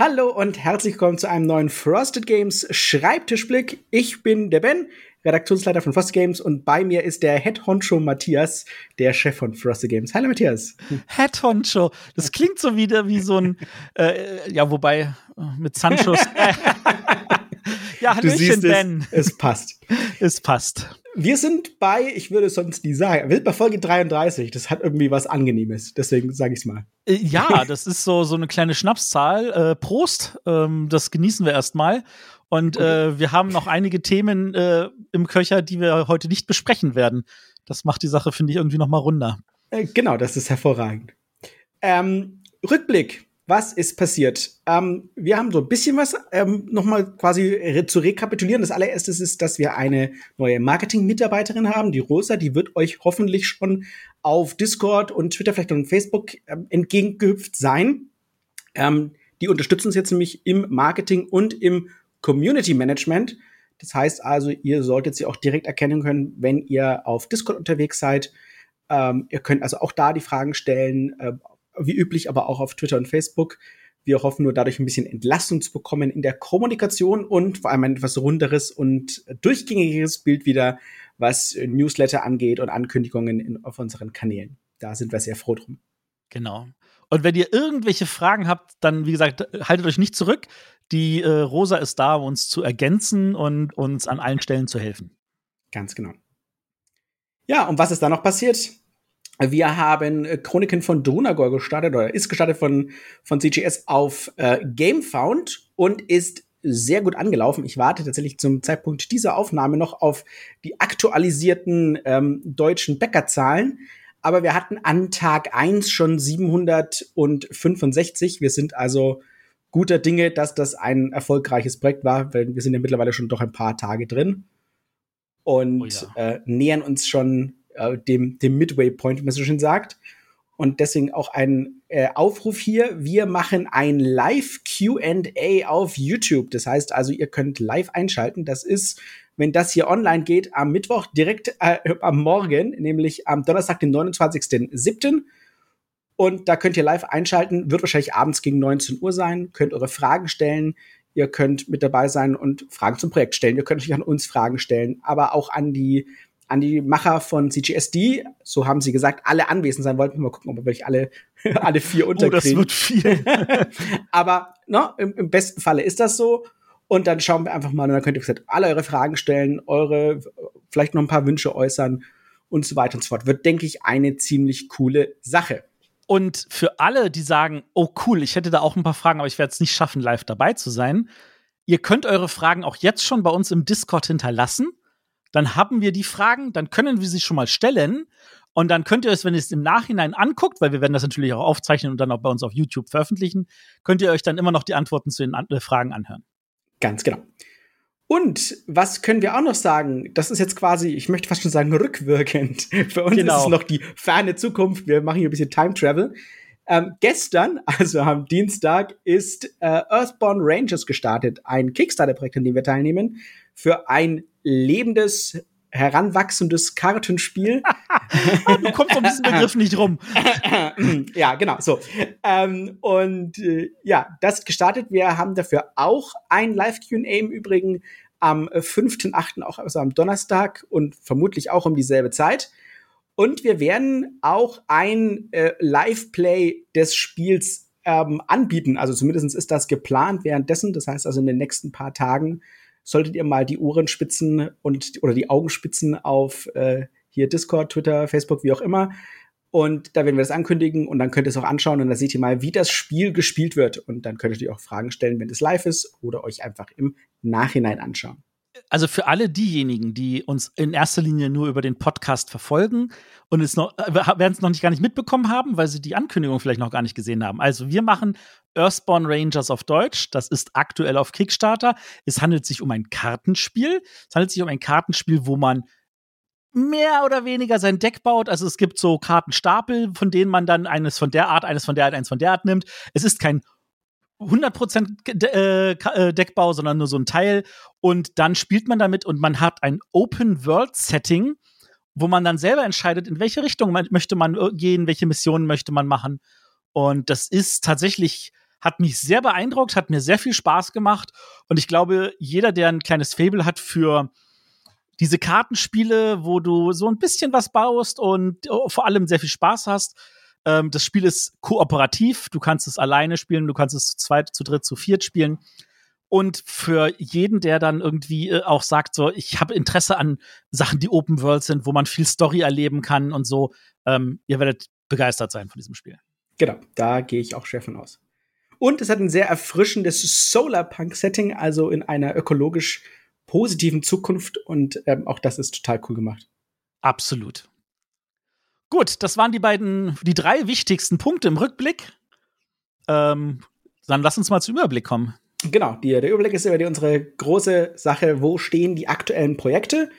Hallo und herzlich willkommen zu einem neuen Frosted Games Schreibtischblick. Ich bin der Ben, Redaktionsleiter von Frosted Games und bei mir ist der Head Honcho Matthias, der Chef von Frosted Games. Hallo Matthias. Head Honcho, das klingt so wieder wie so ein, äh, ja, wobei äh, mit Sanchos. ja, Hallöchen, Ben. Es, es passt. es passt. Wir sind bei, ich würde es sonst nie sagen, wir sind bei Folge 33. Das hat irgendwie was Angenehmes. Deswegen sage ich es mal. Äh, ja, das ist so, so eine kleine Schnapszahl. Äh, Prost, ähm, das genießen wir erstmal. Und okay. äh, wir haben noch einige Themen äh, im Köcher, die wir heute nicht besprechen werden. Das macht die Sache, finde ich, irgendwie noch mal runder. Äh, genau, das ist hervorragend. Ähm, Rückblick was ist passiert? Ähm, wir haben so ein bisschen was ähm, nochmal quasi re zu rekapitulieren. Das allererste ist, dass wir eine neue Marketing-Mitarbeiterin haben, die Rosa. Die wird euch hoffentlich schon auf Discord und Twitter, vielleicht und Facebook ähm, entgegengehüpft sein. Ähm, die unterstützen uns jetzt nämlich im Marketing und im Community Management. Das heißt also, ihr solltet sie auch direkt erkennen können, wenn ihr auf Discord unterwegs seid. Ähm, ihr könnt also auch da die Fragen stellen. Wie üblich, aber auch auf Twitter und Facebook. Wir hoffen nur dadurch ein bisschen Entlastung zu bekommen in der Kommunikation und vor allem ein etwas runderes und durchgängiges Bild wieder, was Newsletter angeht und Ankündigungen in, auf unseren Kanälen. Da sind wir sehr froh drum. Genau. Und wenn ihr irgendwelche Fragen habt, dann, wie gesagt, haltet euch nicht zurück. Die äh, Rosa ist da, um uns zu ergänzen und uns an allen Stellen zu helfen. Ganz genau. Ja, und was ist da noch passiert? Wir haben äh, Chroniken von Drunagor gestartet oder ist gestartet von, von CGS auf äh, GameFound und ist sehr gut angelaufen. Ich warte tatsächlich zum Zeitpunkt dieser Aufnahme noch auf die aktualisierten ähm, deutschen Bäckerzahlen. Aber wir hatten an Tag eins schon 765. Wir sind also guter Dinge, dass das ein erfolgreiches Projekt war, weil wir sind ja mittlerweile schon doch ein paar Tage drin und oh ja. äh, nähern uns schon äh, dem, dem Midway Point, wie man so schön sagt. Und deswegen auch ein äh, Aufruf hier. Wir machen ein Live QA auf YouTube. Das heißt also, ihr könnt live einschalten. Das ist, wenn das hier online geht, am Mittwoch direkt äh, am Morgen, nämlich am Donnerstag, den 29.07. Und da könnt ihr live einschalten. Wird wahrscheinlich abends gegen 19 Uhr sein. Könnt eure Fragen stellen. Ihr könnt mit dabei sein und Fragen zum Projekt stellen. Ihr könnt natürlich an uns Fragen stellen, aber auch an die an die Macher von CGSD. So haben sie gesagt, alle anwesend sein wollten. Mal gucken, ob wir wirklich alle, alle vier unterkriegen. Oh, das wird viel. Aber ne, im, im, besten Falle ist das so. Und dann schauen wir einfach mal, und dann könnt ihr gesagt, alle eure Fragen stellen, eure, vielleicht noch ein paar Wünsche äußern und so weiter und so fort. Wird, denke ich, eine ziemlich coole Sache. Und für alle, die sagen, oh cool, ich hätte da auch ein paar Fragen, aber ich werde es nicht schaffen, live dabei zu sein. Ihr könnt eure Fragen auch jetzt schon bei uns im Discord hinterlassen dann haben wir die Fragen, dann können wir sie schon mal stellen. Und dann könnt ihr es, wenn ihr es im Nachhinein anguckt, weil wir werden das natürlich auch aufzeichnen und dann auch bei uns auf YouTube veröffentlichen, könnt ihr euch dann immer noch die Antworten zu den An äh, Fragen anhören. Ganz genau. Und was können wir auch noch sagen? Das ist jetzt quasi, ich möchte fast schon sagen, rückwirkend. Für uns genau. ist es noch die ferne Zukunft. Wir machen hier ein bisschen Time Travel. Ähm, gestern, also am Dienstag, ist äh, Earthborn Rangers gestartet, ein Kickstarter-Projekt, an dem wir teilnehmen, für ein lebendes, heranwachsendes Kartenspiel. du kommst um diesen Begriff nicht rum. ja, genau, so. Ähm, und äh, ja, das gestartet. Wir haben dafür auch ein Live-QA im Übrigen am 5.8., auch also am Donnerstag und vermutlich auch um dieselbe Zeit. Und wir werden auch ein äh, Live-Play des Spiels ähm, anbieten. Also zumindest ist das geplant währenddessen. Das heißt also in den nächsten paar Tagen solltet ihr mal die Ohrenspitzen und oder die Augenspitzen auf äh, hier Discord, Twitter, Facebook, wie auch immer. Und da werden wir das ankündigen und dann könnt ihr es auch anschauen und dann seht ihr mal, wie das Spiel gespielt wird. Und dann könnt ihr auch Fragen stellen, wenn es live ist oder euch einfach im Nachhinein anschauen also für alle diejenigen, die uns in erster Linie nur über den Podcast verfolgen und es noch, äh, werden es noch nicht gar nicht mitbekommen haben, weil sie die Ankündigung vielleicht noch gar nicht gesehen haben. Also wir machen Earthborn Rangers auf Deutsch. Das ist aktuell auf Kickstarter. Es handelt sich um ein Kartenspiel. Es handelt sich um ein Kartenspiel, wo man mehr oder weniger sein Deck baut. Also es gibt so Kartenstapel, von denen man dann eines von der Art, eines von der Art, eines von der Art nimmt. Es ist kein 100% äh, äh, Deckbau, sondern nur so ein Teil. Und dann spielt man damit und man hat ein Open-World-Setting, wo man dann selber entscheidet, in welche Richtung man, möchte man gehen, welche Missionen möchte man machen. Und das ist tatsächlich hat mich sehr beeindruckt, hat mir sehr viel Spaß gemacht. Und ich glaube, jeder, der ein kleines Fable hat für diese Kartenspiele, wo du so ein bisschen was baust und vor allem sehr viel Spaß hast. Ähm, das Spiel ist kooperativ. Du kannst es alleine spielen, du kannst es zu zweit, zu dritt, zu viert spielen. Und für jeden, der dann irgendwie äh, auch sagt, so, ich habe Interesse an Sachen, die Open World sind, wo man viel Story erleben kann und so, ähm, ihr werdet begeistert sein von diesem Spiel. Genau, da gehe ich auch schwer von aus. Und es hat ein sehr erfrischendes Solarpunk-Setting, also in einer ökologisch positiven Zukunft. Und ähm, auch das ist total cool gemacht. Absolut. Gut, das waren die beiden, die drei wichtigsten Punkte im Rückblick. Ähm, dann lass uns mal zum Überblick kommen. Genau, die, der Überblick ist über die, unsere große Sache, wo stehen die aktuellen Projekte.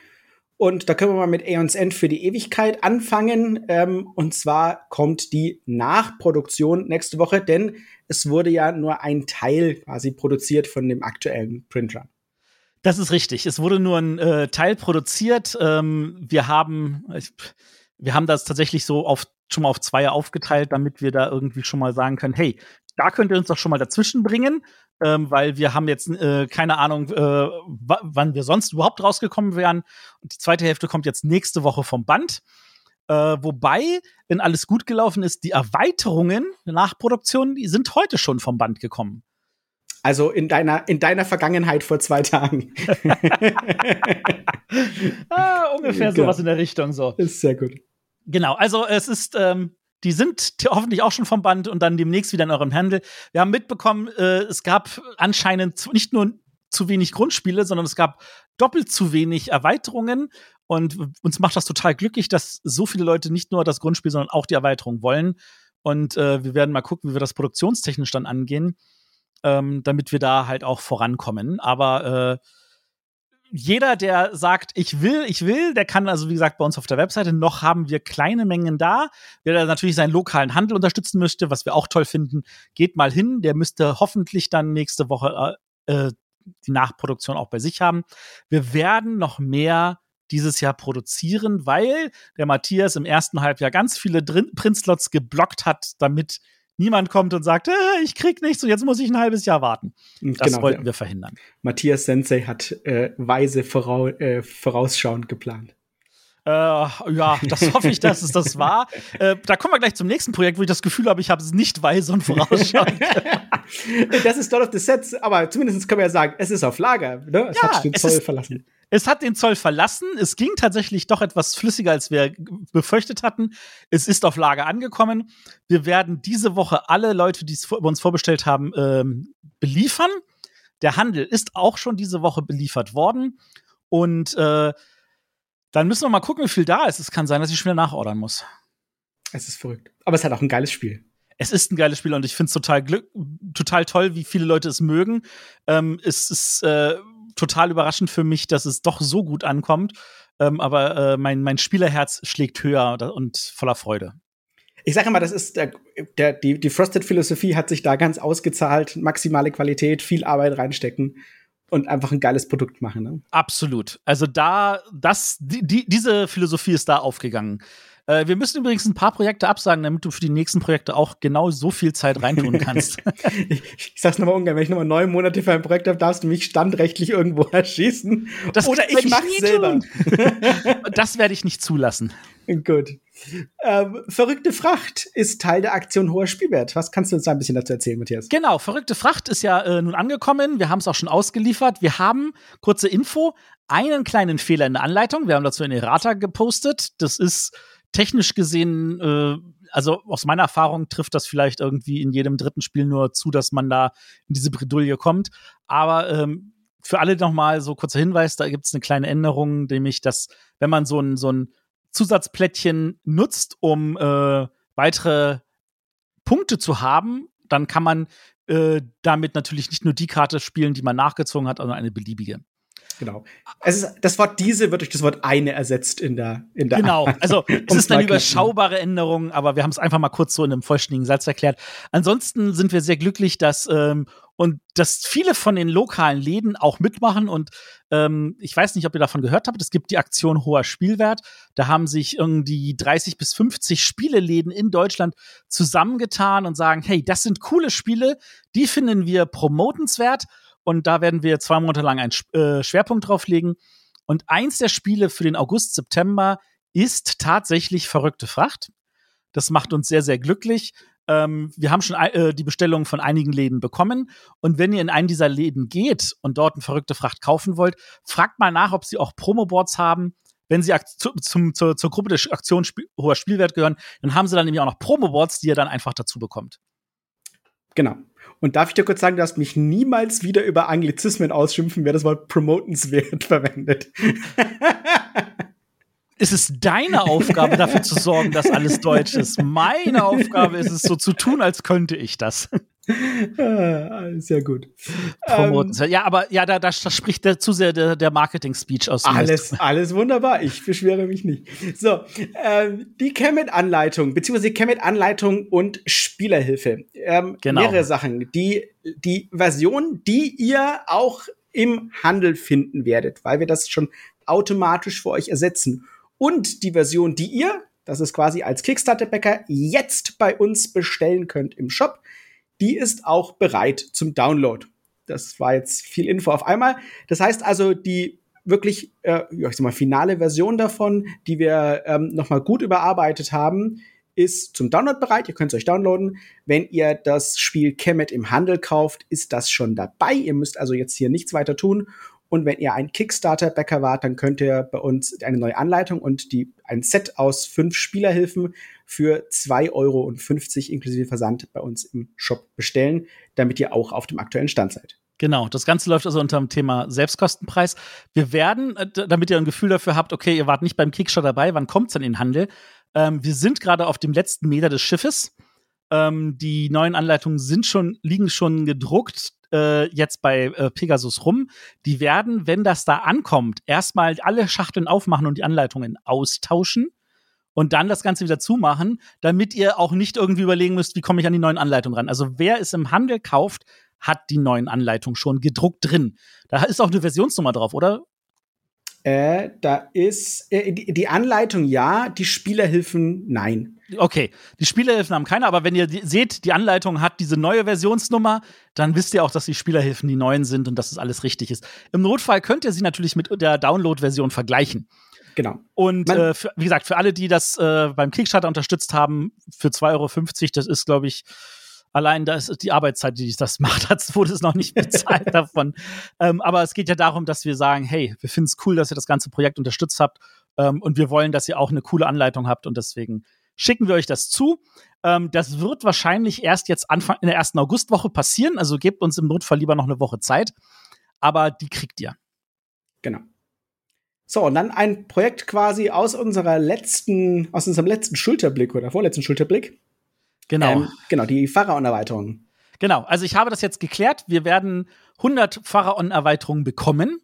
Und da können wir mal mit Aeons End für die Ewigkeit anfangen. Ähm, und zwar kommt die Nachproduktion nächste Woche, denn es wurde ja nur ein Teil quasi produziert von dem aktuellen Printrun. Das ist richtig. Es wurde nur ein äh, Teil produziert. Ähm, wir haben, wir haben das tatsächlich so auf, schon mal auf zwei aufgeteilt, damit wir da irgendwie schon mal sagen können, hey, da könnt ihr uns doch schon mal dazwischen bringen, ähm, weil wir haben jetzt äh, keine Ahnung, äh, wann wir sonst überhaupt rausgekommen wären. Und die zweite Hälfte kommt jetzt nächste Woche vom Band. Äh, wobei, wenn alles gut gelaufen ist, die Erweiterungen nach Produktion, die sind heute schon vom Band gekommen. Also in deiner, in deiner Vergangenheit vor zwei Tagen. ah, ungefähr genau. sowas in der Richtung so. Ist sehr gut. Genau, also es ist, ähm, die sind hoffentlich auch schon vom Band und dann demnächst wieder in eurem Handel. Wir haben mitbekommen, äh, es gab anscheinend nicht nur zu wenig Grundspiele, sondern es gab doppelt zu wenig Erweiterungen. Und uns macht das total glücklich, dass so viele Leute nicht nur das Grundspiel, sondern auch die Erweiterung wollen. Und äh, wir werden mal gucken, wie wir das produktionstechnisch dann angehen ähm, damit wir da halt auch vorankommen. Aber äh, jeder, der sagt, ich will, ich will, der kann also, wie gesagt, bei uns auf der Webseite noch haben wir kleine Mengen da. Wer natürlich seinen lokalen Handel unterstützen möchte, was wir auch toll finden, geht mal hin. Der müsste hoffentlich dann nächste Woche äh, äh die Nachproduktion auch bei sich haben. Wir werden noch mehr dieses Jahr produzieren, weil der Matthias im ersten Halbjahr ganz viele Printslots geblockt hat, damit niemand kommt und sagt, äh, ich krieg nichts und jetzt muss ich ein halbes Jahr warten. Das genau, wollten wir verhindern. Matthias Sensei hat äh, weise vorau äh, vorausschauend geplant. Äh, ja, das hoffe ich, dass es das war. Äh, da kommen wir gleich zum nächsten Projekt, wo ich das Gefühl habe, ich habe es nicht weise und vorausschauend. das ist Dawn of the Sets, aber zumindest können wir ja sagen, es ist auf Lager. Ne? Es ja, hat den Zoll verlassen. Es hat den Zoll verlassen. Es ging tatsächlich doch etwas flüssiger, als wir befürchtet hatten. Es ist auf Lager angekommen. Wir werden diese Woche alle Leute, die es bei uns vorbestellt haben, ähm, beliefern. Der Handel ist auch schon diese Woche beliefert worden. Und äh, dann müssen wir mal gucken, wie viel da ist. Es kann sein, dass ich schnell nachordern muss. Es ist verrückt. Aber es hat auch ein geiles Spiel. Es ist ein geiles Spiel und ich finde es total, total toll, wie viele Leute es mögen. Ähm, es ist äh, total überraschend für mich, dass es doch so gut ankommt. Ähm, aber äh, mein, mein Spielerherz schlägt höher und voller Freude. Ich sage mal, das ist der, der, die, die Frosted-Philosophie hat sich da ganz ausgezahlt. Maximale Qualität, viel Arbeit reinstecken und einfach ein geiles Produkt machen. Ne? Absolut. Also da, das, die, die, diese Philosophie ist da aufgegangen. Äh, wir müssen übrigens ein paar Projekte absagen, damit du für die nächsten Projekte auch genau so viel Zeit reintun kannst. ich, ich sag's nochmal ungern, wenn ich nochmal neun Monate für ein Projekt habe, darfst du mich standrechtlich irgendwo erschießen. Das Oder ich mach's selber. das werde ich nicht zulassen. Gut. Ähm, verrückte Fracht ist Teil der Aktion Hoher Spielwert. Was kannst du uns da ein bisschen dazu erzählen, Matthias? Genau, verrückte Fracht ist ja äh, nun angekommen. Wir haben es auch schon ausgeliefert. Wir haben, kurze Info, einen kleinen Fehler in der Anleitung. Wir haben dazu eine Errata gepostet. Das ist technisch gesehen, äh, also aus meiner Erfahrung trifft das vielleicht irgendwie in jedem dritten Spiel nur zu, dass man da in diese Bredouille kommt. Aber ähm, für alle nochmal so kurzer Hinweis, da gibt es eine kleine Änderung, nämlich, dass wenn man so ein, so ein Zusatzplättchen nutzt, um äh, weitere Punkte zu haben, dann kann man äh, damit natürlich nicht nur die Karte spielen, die man nachgezogen hat, sondern eine beliebige. Genau. Es ist, das Wort diese wird durch das Wort eine ersetzt in der in der Genau. Also es ist eine überschaubare Änderung, aber wir haben es einfach mal kurz so in einem vollständigen Satz erklärt. Ansonsten sind wir sehr glücklich, dass ähm, und dass viele von den lokalen Läden auch mitmachen. Und ähm, ich weiß nicht, ob ihr davon gehört habt. Es gibt die Aktion Hoher Spielwert. Da haben sich irgendwie 30 bis 50 Spieleläden in Deutschland zusammengetan und sagen, hey, das sind coole Spiele, die finden wir promotenswert. Und da werden wir zwei Monate lang einen äh, Schwerpunkt drauf legen. Und eins der Spiele für den August, September ist tatsächlich verrückte Fracht. Das macht uns sehr, sehr glücklich. Ähm, wir haben schon äh, die Bestellung von einigen Läden bekommen. Und wenn ihr in einen dieser Läden geht und dort eine verrückte Fracht kaufen wollt, fragt mal nach, ob sie auch Promoboards haben. Wenn sie zu, zum, zur, zur Gruppe der Aktion Spiel, hoher Spielwert gehören, dann haben sie dann nämlich auch noch Promoboards, die ihr dann einfach dazu bekommt. Genau. Und darf ich dir kurz sagen, du hast mich niemals wieder über Anglizismen ausschimpfen, wer das Wort promotenswert verwendet. Es ist deine Aufgabe, dafür zu sorgen, dass alles deutsch ist. Meine Aufgabe ist es, so zu tun, als könnte ich das. Ah, sehr gut. Promoten. Ähm, ja, aber ja, da, da, da spricht der, zu sehr der, der Marketing-Speech aus. Alles, alles wunderbar. Ich beschwere mich nicht. So, ähm, die Chemet-Anleitung, beziehungsweise Chemet-Anleitung und Spielerhilfe. Ähm, genau. Mehrere Sachen. Die, die Version, die ihr auch im Handel finden werdet, weil wir das schon automatisch für euch ersetzen und die Version, die ihr, das ist quasi als Kickstarter-Bäcker, jetzt bei uns bestellen könnt im Shop, die ist auch bereit zum Download. Das war jetzt viel Info auf einmal. Das heißt also, die wirklich, äh, ich sag mal, finale Version davon, die wir ähm, nochmal gut überarbeitet haben, ist zum Download bereit. Ihr könnt es euch downloaden. Wenn ihr das Spiel Kemet im Handel kauft, ist das schon dabei. Ihr müsst also jetzt hier nichts weiter tun. Und wenn ihr ein Kickstarter-Bäcker wart, dann könnt ihr bei uns eine neue Anleitung und die, ein Set aus fünf Spielerhilfen für 2,50 Euro inklusive Versand bei uns im Shop bestellen, damit ihr auch auf dem aktuellen Stand seid. Genau, das Ganze läuft also unter dem Thema Selbstkostenpreis. Wir werden, äh, damit ihr ein Gefühl dafür habt, okay, ihr wart nicht beim Kickstarter dabei, wann kommt's dann in den Handel? Ähm, wir sind gerade auf dem letzten Meter des Schiffes. Ähm, die neuen Anleitungen sind schon, liegen schon gedruckt äh, jetzt bei äh, Pegasus rum. Die werden, wenn das da ankommt, erstmal alle Schachteln aufmachen und die Anleitungen austauschen und dann das Ganze wieder zumachen, damit ihr auch nicht irgendwie überlegen müsst, wie komme ich an die neuen Anleitungen ran. Also wer es im Handel kauft, hat die neuen Anleitungen schon gedruckt drin. Da ist auch eine Versionsnummer drauf, oder? Äh, da ist äh, die, die, Anleitung ja, die Spielerhilfen nein. Okay, die Spielerhilfen haben keine, aber wenn ihr die, seht, die Anleitung hat diese neue Versionsnummer, dann wisst ihr auch, dass die Spielerhilfen die neuen sind und dass es das alles richtig ist. Im Notfall könnt ihr sie natürlich mit der Download-Version vergleichen. Genau. Und äh, für, wie gesagt, für alle, die das äh, beim Kickstarter unterstützt haben, für 2,50 Euro, das ist, glaube ich, Allein da ist die Arbeitszeit, die das macht, hat, wurde es noch nicht bezahlt davon. Ähm, aber es geht ja darum, dass wir sagen, hey, wir finden es cool, dass ihr das ganze Projekt unterstützt habt ähm, und wir wollen, dass ihr auch eine coole Anleitung habt und deswegen schicken wir euch das zu. Ähm, das wird wahrscheinlich erst jetzt Anfang in der ersten Augustwoche passieren, also gebt uns im Notfall lieber noch eine Woche Zeit, aber die kriegt ihr. Genau. So, und dann ein Projekt quasi aus unserer letzten, aus unserem letzten Schulterblick oder vorletzten Schulterblick. Genau. Ähm, genau, die Pharaon-Erweiterung. Genau, also ich habe das jetzt geklärt. Wir werden 100 Pharaon-Erweiterungen bekommen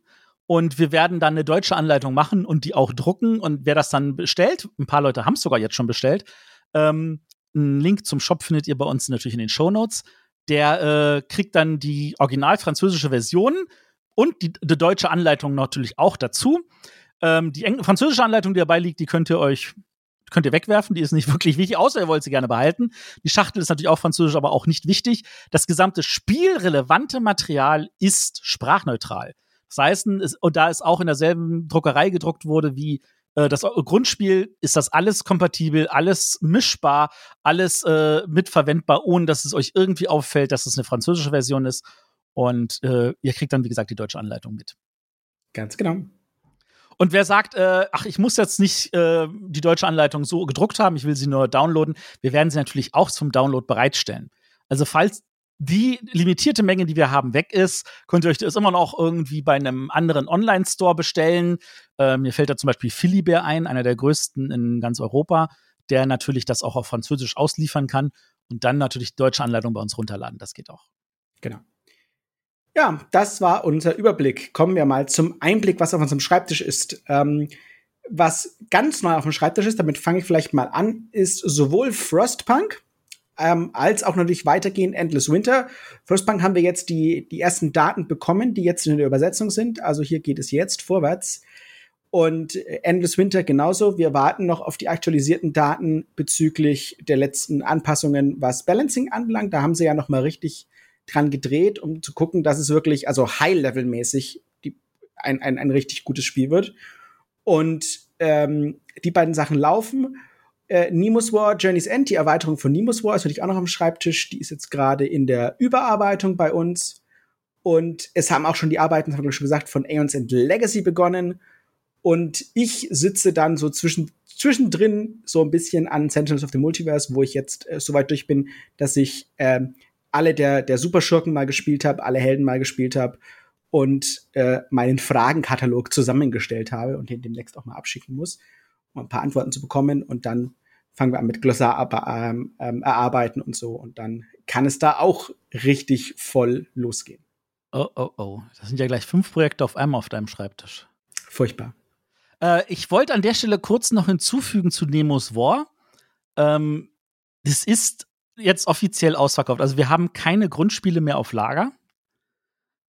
und wir werden dann eine deutsche Anleitung machen und die auch drucken. Und wer das dann bestellt, ein paar Leute haben es sogar jetzt schon bestellt, ähm, einen Link zum Shop findet ihr bei uns natürlich in den Show Notes. Der äh, kriegt dann die original französische Version und die, die deutsche Anleitung natürlich auch dazu. Ähm, die französische Anleitung, die dabei liegt, die könnt ihr euch könnt ihr wegwerfen, die ist nicht wirklich wichtig, außer ihr wollt sie gerne behalten. Die Schachtel ist natürlich auch französisch, aber auch nicht wichtig. Das gesamte spielrelevante Material ist sprachneutral. Das heißt, es, und da es auch in derselben Druckerei gedruckt wurde wie äh, das Grundspiel, ist das alles kompatibel, alles mischbar, alles äh, mitverwendbar, ohne dass es euch irgendwie auffällt, dass es eine französische Version ist. Und äh, ihr kriegt dann, wie gesagt, die deutsche Anleitung mit. Ganz genau. Und wer sagt, äh, ach, ich muss jetzt nicht äh, die deutsche Anleitung so gedruckt haben, ich will sie nur downloaden, wir werden sie natürlich auch zum Download bereitstellen. Also falls die limitierte Menge, die wir haben, weg ist, könnt ihr euch das immer noch irgendwie bei einem anderen Online-Store bestellen. Äh, mir fällt da zum Beispiel Philibert ein, einer der größten in ganz Europa, der natürlich das auch auf Französisch ausliefern kann und dann natürlich deutsche Anleitung bei uns runterladen. Das geht auch. Genau. Ja, das war unser Überblick. Kommen wir mal zum Einblick, was auf unserem Schreibtisch ist. Ähm, was ganz neu auf dem Schreibtisch ist, damit fange ich vielleicht mal an, ist sowohl Frostpunk ähm, als auch natürlich weitergehend Endless Winter. Frostpunk haben wir jetzt die, die ersten Daten bekommen, die jetzt in der Übersetzung sind. Also hier geht es jetzt vorwärts. Und Endless Winter genauso. Wir warten noch auf die aktualisierten Daten bezüglich der letzten Anpassungen, was Balancing anbelangt. Da haben sie ja noch mal richtig dran gedreht, um zu gucken, dass es wirklich, also High-Level-mäßig ein, ein, ein richtig gutes Spiel wird. Und ähm, die beiden Sachen laufen. Äh, Nemo's War, Journey's End, die Erweiterung von Nemo's War ist natürlich auch noch am Schreibtisch. Die ist jetzt gerade in der Überarbeitung bei uns. Und es haben auch schon die Arbeiten, das haben wir schon gesagt, von Aeons End Legacy begonnen. Und ich sitze dann so zwischen, zwischendrin so ein bisschen an Sentinels of the Multiverse, wo ich jetzt äh, so weit durch bin, dass ich äh, alle der, der Superschurken mal gespielt habe, alle Helden mal gespielt habe und äh, meinen Fragenkatalog zusammengestellt habe und den demnächst auch mal abschicken muss, um ein paar Antworten zu bekommen. Und dann fangen wir an mit Glossar ähm, ähm, erarbeiten und so. Und dann kann es da auch richtig voll losgehen. Oh, oh, oh. Das sind ja gleich fünf Projekte auf einmal auf deinem Schreibtisch. Furchtbar. Äh, ich wollte an der Stelle kurz noch hinzufügen zu Nemos War. Ähm, das ist jetzt offiziell ausverkauft. Also wir haben keine Grundspiele mehr auf Lager.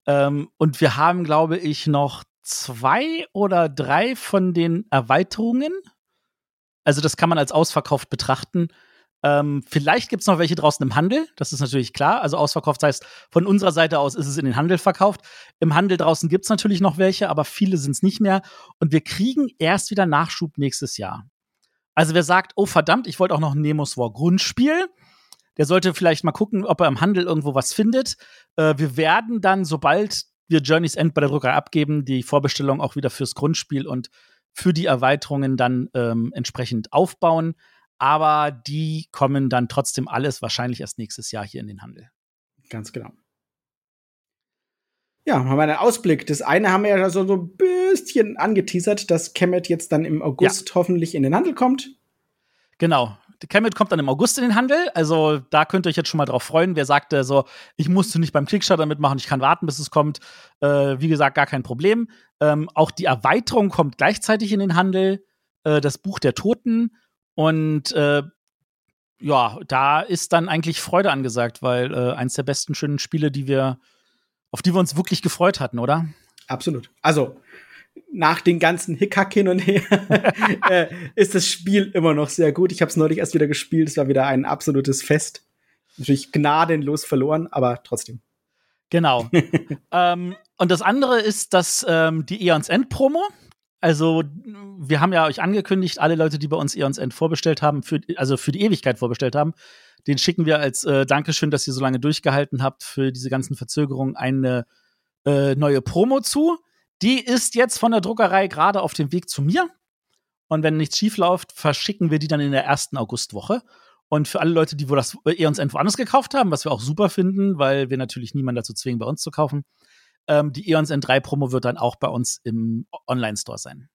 Ähm, und wir haben, glaube ich, noch zwei oder drei von den Erweiterungen. Also das kann man als ausverkauft betrachten. Ähm, vielleicht gibt es noch welche draußen im Handel, das ist natürlich klar. Also ausverkauft heißt, von unserer Seite aus ist es in den Handel verkauft. Im Handel draußen gibt es natürlich noch welche, aber viele sind es nicht mehr. Und wir kriegen erst wieder Nachschub nächstes Jahr. Also wer sagt, oh verdammt, ich wollte auch noch ein Nemos War Grundspiel, der sollte vielleicht mal gucken, ob er im Handel irgendwo was findet. Äh, wir werden dann, sobald wir Journey's End bei der Druckerei abgeben, die Vorbestellung auch wieder fürs Grundspiel und für die Erweiterungen dann ähm, entsprechend aufbauen. Aber die kommen dann trotzdem alles wahrscheinlich erst nächstes Jahr hier in den Handel. Ganz genau. Ja, haben wir einen Ausblick. Das eine haben wir ja so, so ein bisschen angeteasert, dass Kemet jetzt dann im August ja. hoffentlich in den Handel kommt. Genau. Kemet kommt dann im August in den Handel. Also da könnt ihr euch jetzt schon mal drauf freuen. Wer sagte so, ich musste nicht beim Kickstarter mitmachen, ich kann warten, bis es kommt. Äh, wie gesagt, gar kein Problem. Ähm, auch die Erweiterung kommt gleichzeitig in den Handel. Äh, das Buch der Toten. Und äh, ja, da ist dann eigentlich Freude angesagt, weil äh, eins der besten schönen Spiele, die wir, auf die wir uns wirklich gefreut hatten, oder? Absolut. Also, nach den ganzen Hickhack hin und her äh, ist das Spiel immer noch sehr gut. Ich habe es neulich erst wieder gespielt. Es war wieder ein absolutes Fest. Natürlich gnadenlos verloren, aber trotzdem. Genau. ähm, und das andere ist, dass ähm, die Eons End Promo. Also, wir haben ja euch angekündigt, alle Leute, die bei uns Eons End vorbestellt haben, für, also für die Ewigkeit vorbestellt haben, den schicken wir als äh, Dankeschön, dass ihr so lange durchgehalten habt für diese ganzen Verzögerungen eine äh, neue Promo zu. Die ist jetzt von der Druckerei gerade auf dem Weg zu mir. Und wenn nichts schief läuft, verschicken wir die dann in der ersten Augustwoche. Und für alle Leute, die wo das eher uns irgendwo anders gekauft haben, was wir auch super finden, weil wir natürlich niemanden dazu zwingen, bei uns zu kaufen, ähm, die Eons N3 Promo wird dann auch bei uns im Online-Store sein.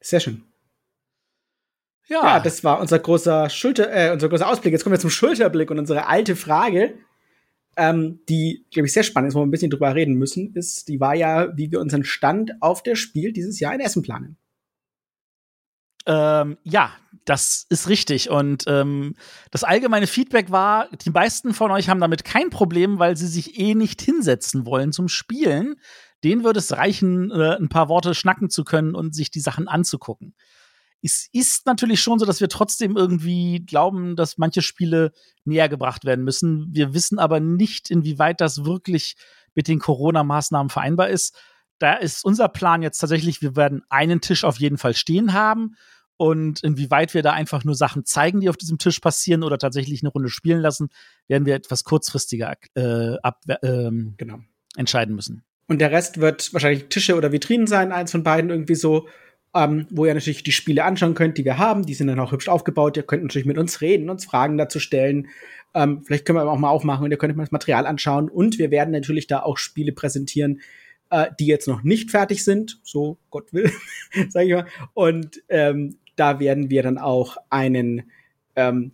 Sehr schön. Ja. ja, das war unser großer Schulter, äh, unser großer Ausblick. Jetzt kommen wir zum Schulterblick und unsere alte Frage ähm, die, glaube ich, sehr spannend ist, wo wir ein bisschen drüber reden müssen, ist, die war ja, wie wir unseren Stand auf der Spiel dieses Jahr in Essen planen. Ähm, ja, das ist richtig. Und ähm, das allgemeine Feedback war, die meisten von euch haben damit kein Problem, weil sie sich eh nicht hinsetzen wollen zum Spielen. Denen würde es reichen, äh, ein paar Worte schnacken zu können und sich die Sachen anzugucken es ist natürlich schon so, dass wir trotzdem irgendwie glauben, dass manche Spiele näher gebracht werden müssen. Wir wissen aber nicht, inwieweit das wirklich mit den Corona-Maßnahmen vereinbar ist. Da ist unser Plan jetzt tatsächlich, wir werden einen Tisch auf jeden Fall stehen haben. Und inwieweit wir da einfach nur Sachen zeigen, die auf diesem Tisch passieren oder tatsächlich eine Runde spielen lassen, werden wir etwas kurzfristiger äh, ab, ähm, genau. entscheiden müssen. Und der Rest wird wahrscheinlich Tische oder Vitrinen sein, eins von beiden irgendwie so ähm, wo ihr natürlich die Spiele anschauen könnt, die wir haben. Die sind dann auch hübsch aufgebaut. Ihr könnt natürlich mit uns reden, uns Fragen dazu stellen. Ähm, vielleicht können wir auch mal aufmachen und ihr könnt mal das Material anschauen. Und wir werden natürlich da auch Spiele präsentieren, äh, die jetzt noch nicht fertig sind. So Gott will, sage ich mal. Und ähm, da werden wir dann auch einen ähm,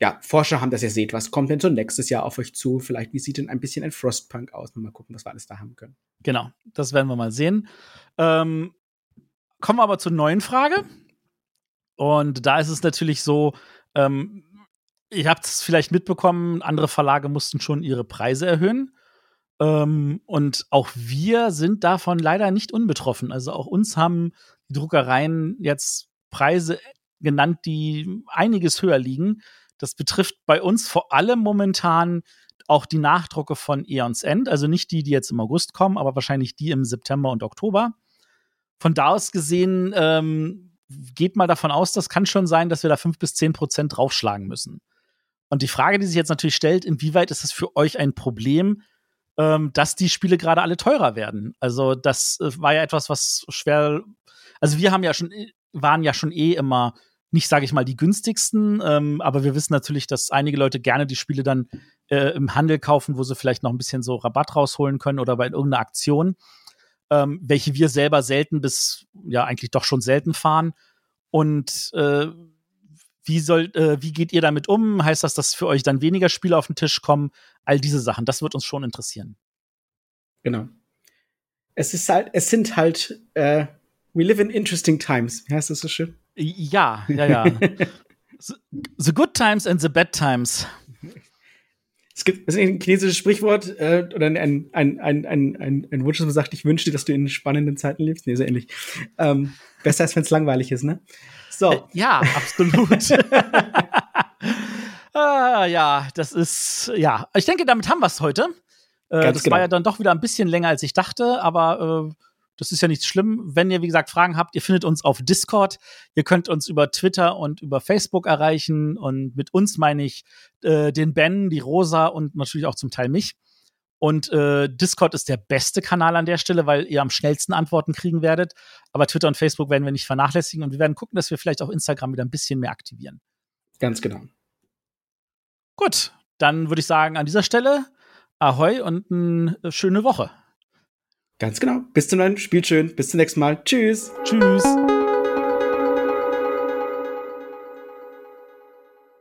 ja, Forscher haben, dass ihr seht, was kommt denn so nächstes Jahr auf euch zu? Vielleicht, wie sieht denn ein bisschen ein Frostpunk aus? Mal gucken, was wir alles da haben können. Genau, das werden wir mal sehen. Ähm, Kommen wir aber zur neuen Frage. Und da ist es natürlich so, ähm, ihr habt es vielleicht mitbekommen, andere Verlage mussten schon ihre Preise erhöhen. Ähm, und auch wir sind davon leider nicht unbetroffen. Also auch uns haben die Druckereien jetzt Preise genannt, die einiges höher liegen. Das betrifft bei uns vor allem momentan auch die Nachdrucke von Eons End, also nicht die, die jetzt im August kommen, aber wahrscheinlich die im September und Oktober. Von da aus gesehen ähm, geht mal davon aus, das kann schon sein, dass wir da fünf bis zehn Prozent draufschlagen müssen. Und die Frage, die sich jetzt natürlich stellt, inwieweit ist es für euch ein Problem, ähm, dass die Spiele gerade alle teurer werden? Also das äh, war ja etwas, was schwer. Also wir haben ja schon waren ja schon eh immer nicht, sage ich mal, die günstigsten, ähm, aber wir wissen natürlich, dass einige Leute gerne die Spiele dann äh, im Handel kaufen, wo sie vielleicht noch ein bisschen so Rabatt rausholen können oder bei irgendeiner Aktion, ähm, welche wir selber selten bis ja eigentlich doch schon selten fahren. Und äh, wie soll, äh, wie geht ihr damit um? Heißt das, dass für euch dann weniger Spiele auf den Tisch kommen? All diese Sachen, das wird uns schon interessieren. Genau. Es ist halt, es sind halt, äh, we live in interesting times. Wie heißt das so schön? Ja, ja, ja. the good times and the bad times. Es gibt ein chinesisches Sprichwort äh, oder ein, ein, ein, ein, ein, ein Wunsch, man sagt, ich wünsche dir, dass du in spannenden Zeiten lebst. Nee, so ähnlich. Ähm, besser als wenn es langweilig ist, ne? So. Äh, ja, absolut. ah, ja, das ist, ja. Ich denke, damit haben wir es heute. Äh, das genau. war ja dann doch wieder ein bisschen länger, als ich dachte, aber äh, das ist ja nichts schlimm. Wenn ihr, wie gesagt, Fragen habt, ihr findet uns auf Discord. Ihr könnt uns über Twitter und über Facebook erreichen. Und mit uns meine ich äh, den Ben, die Rosa und natürlich auch zum Teil mich. Und äh, Discord ist der beste Kanal an der Stelle, weil ihr am schnellsten Antworten kriegen werdet. Aber Twitter und Facebook werden wir nicht vernachlässigen und wir werden gucken, dass wir vielleicht auch Instagram wieder ein bisschen mehr aktivieren. Ganz genau. Gut, dann würde ich sagen, an dieser Stelle Ahoi und eine schöne Woche. Ganz genau. Bis zum neuen Spiel schön. Bis zum nächsten Mal. Tschüss. Tschüss.